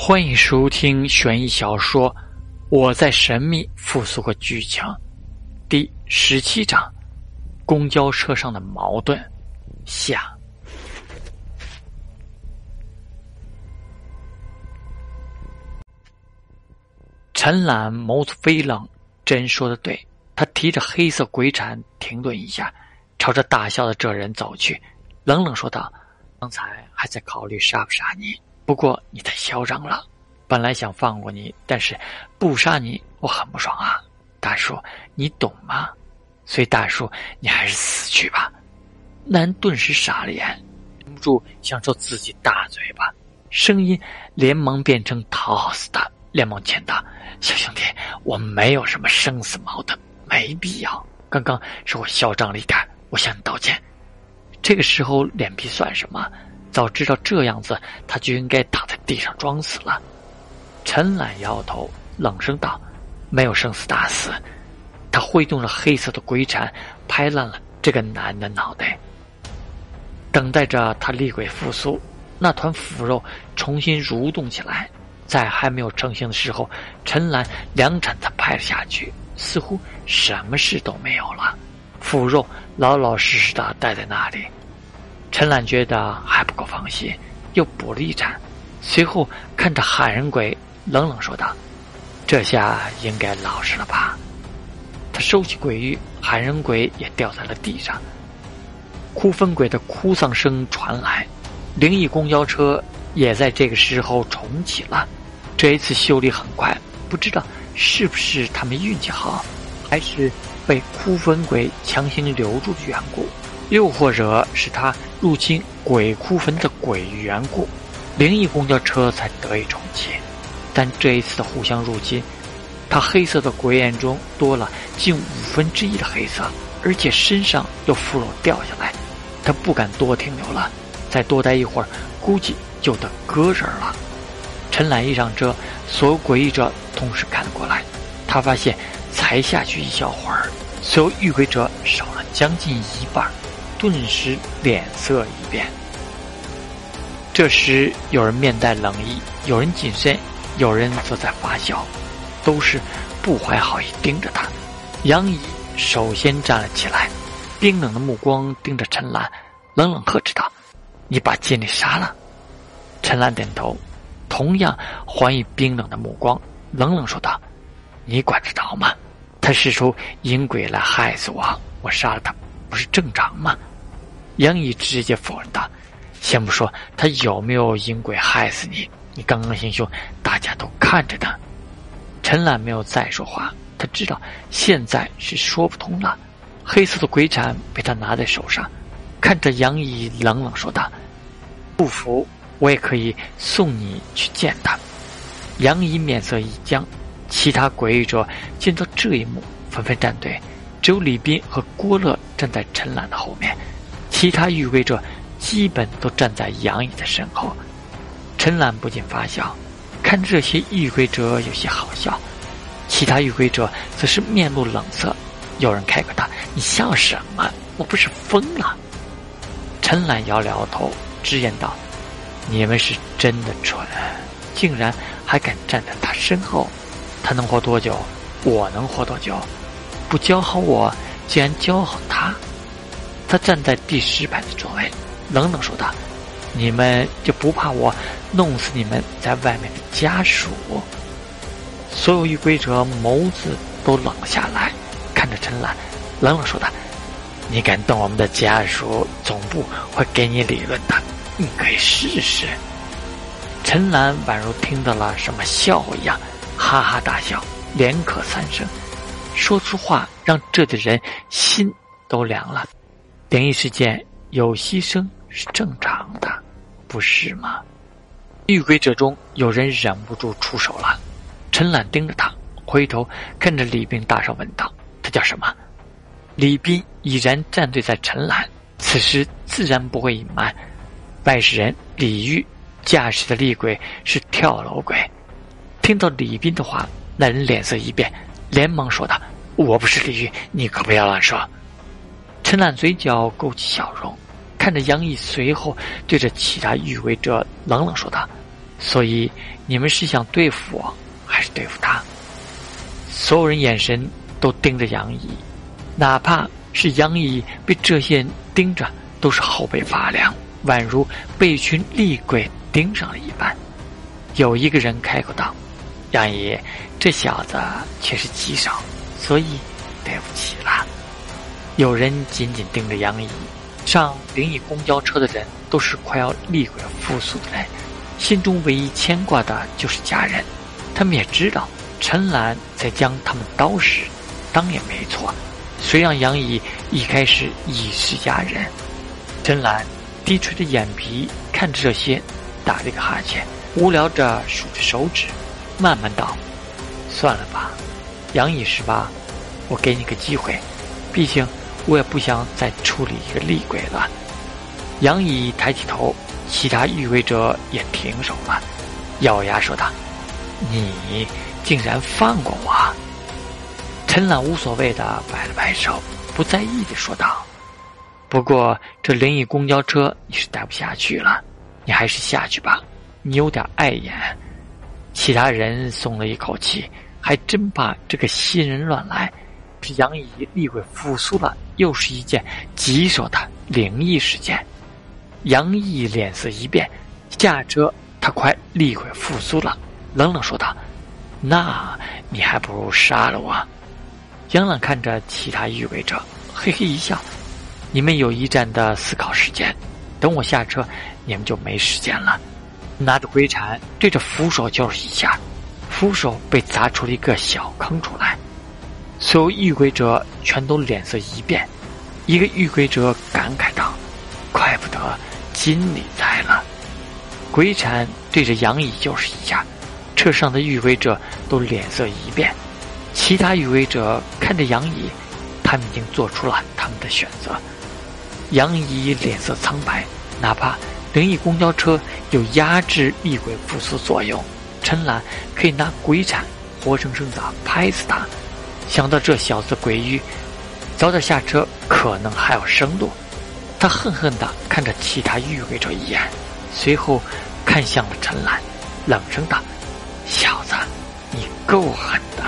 欢迎收听悬疑小说《我在神秘复苏个剧情》第十七章：公交车上的矛盾下。陈岚眸子飞冷，真说的对。他提着黑色鬼铲停顿一下，朝着大笑的这人走去，冷冷说道：“刚才还在考虑杀不杀你。”不过你太嚣张了，本来想放过你，但是不杀你我很不爽啊，大叔，你懂吗？所以大叔，你还是死去吧。男顿时傻了眼，忍不住想抽自己大嘴巴，声音连忙变成讨好似的，连忙劝道：“小兄弟，我没有什么生死矛盾，没必要。刚刚是我嚣张了一点，我向你道歉。这个时候脸皮算什么？”早知道这样子，他就应该躺在地上装死了。陈岚摇头，冷声道：“没有生死大死。”他挥动着黑色的鬼铲，拍烂了这个男的脑袋，等待着他厉鬼复苏。那团腐肉重新蠕动起来，在还没有成型的时候，陈岚两铲子拍了下去，似乎什么事都没有了。腐肉老老实实的待在那里。陈岚觉得还不够放心，又补了一盏，随后看着喊人鬼，冷冷说道：“这下应该老实了吧？”他收起鬼玉，喊人鬼也掉在了地上。哭分鬼的哭丧声传来，灵异公交车也在这个时候重启了。这一次修理很快，不知道是不是他们运气好，还是被哭分鬼强行留住的缘故。又或者是他入侵鬼哭坟的鬼缘故，灵异公交车才得以重启。但这一次的互相入侵，他黑色的鬼眼中多了近五分之一的黑色，而且身上有腐肉掉下来，他不敢多停留了，再多待一会儿，估计就得割人了。陈岚一上车，所有诡异者同时看了过来，他发现才下去一小会儿，所有遇鬼者少了将近一半。顿时脸色一变。这时，有人面带冷意，有人谨慎，有人则在发笑，都是不怀好意盯着他。杨怡首先站了起来，冰冷的目光盯着陈岚，冷冷呵斥道：“你把经理杀了？”陈岚点头，同样还以冰冷的目光，冷冷说道：“你管得着吗？他使出阴鬼来害死我，我杀了他，不是正常吗？”杨毅直接否认道：“先不说他有没有阴鬼害死你，你刚刚行凶，大家都看着呢。”陈岚没有再说话，他知道现在是说不通了。黑色的鬼铲被他拿在手上，看着杨毅冷冷说道：“不服，我也可以送你去见他。”杨毅面色一僵，其他鬼异者见到这一幕，纷纷站队，只有李斌和郭乐站在陈岚的后面。其他遇鬼者基本都站在杨毅的身后，陈岚不禁发笑，看这些遇鬼者有些好笑，其他遇鬼者则是面露冷色。有人开口道：“你笑什么？我不是疯了？”陈岚摇了摇头，直言道：“你们是真的蠢，竟然还敢站在他身后。他能活多久？我能活多久？不教好我，竟然教好他。”他站在第十排的座位，冷冷说道：“你们就不怕我弄死你们在外面的家属？”所有遇鬼者眸子都冷下来，看着陈岚，冷冷说道：“你敢动我们的家属，总部会给你理论的。你可以试试。”陈岚宛如听到了什么笑话一样，哈哈大笑，连咳三声，说出话让这的人心都凉了。灵异事件有牺牲是正常的，不是吗？遇鬼者中有人忍不住出手了，陈岚盯着他，回头看着李斌，大声问道：“他叫什么？”李斌已然站队在陈岚，此时自然不会隐瞒。外事人李玉驾驶的厉鬼是跳楼鬼。听到李斌的话，那人脸色一变，连忙说道：“我不是李玉，你可不要乱说。”陈岚嘴角勾起笑容，看着杨毅，随后对着其他遇鬼者冷冷说道：“所以你们是想对付我，还是对付他？”所有人眼神都盯着杨毅，哪怕是杨毅被这些人盯着，都是后背发凉，宛如被一群厉鬼盯上了一般。有一个人开口道：“杨毅，这小子却是棘手，所以对不起了。”有人紧紧盯着杨毅。上灵异公交车的人都是快要厉鬼复苏的人，心中唯一牵挂的就是家人。他们也知道。陈兰在将他们刀时，当也没错。谁让杨毅一开始已是家人？陈兰低垂着眼皮看着这些，打了一个哈欠，无聊着数着手指，慢慢道：“算了吧，杨毅是吧？我给你个机会，毕竟我也不想再处理一个厉鬼了。”杨毅抬起头，其他预位者也停手了，咬牙说道：“你。”竟然放过我！陈兰无所谓的摆了摆手，不在意的说道：“不过这灵异公交车你是待不下去了，你还是下去吧。你有点碍眼。”其他人松了一口气，还真怕这个新人乱来。是杨毅厉鬼复苏了，又是一件棘手的灵异事件。杨毅脸色一变，下车，他快厉鬼复苏了，冷冷说道。那你还不如杀了我！杨朗看着其他预备者，嘿嘿一笑：“你们有一战的思考时间，等我下车，你们就没时间了。”拿着龟铲对着扶手就是一下，扶手被砸出了一个小坑出来。所有遇鬼者全都脸色一变，一个遇鬼者感慨道：“怪不得金里在了。”鬼铲对着杨乙就是一下。车上的遇鬼者都脸色一变，其他遇鬼者看着杨怡，他们已经做出了他们的选择。杨怡脸色苍白，哪怕灵异公交车有压制厉鬼复苏作用，陈兰可以拿鬼铲活生生的拍死他。想到这小子鬼域，早点下车可能还有生路。他恨恨地看着其他御鬼者一眼，随后看向了陈兰，冷声道。小子，你够狠的！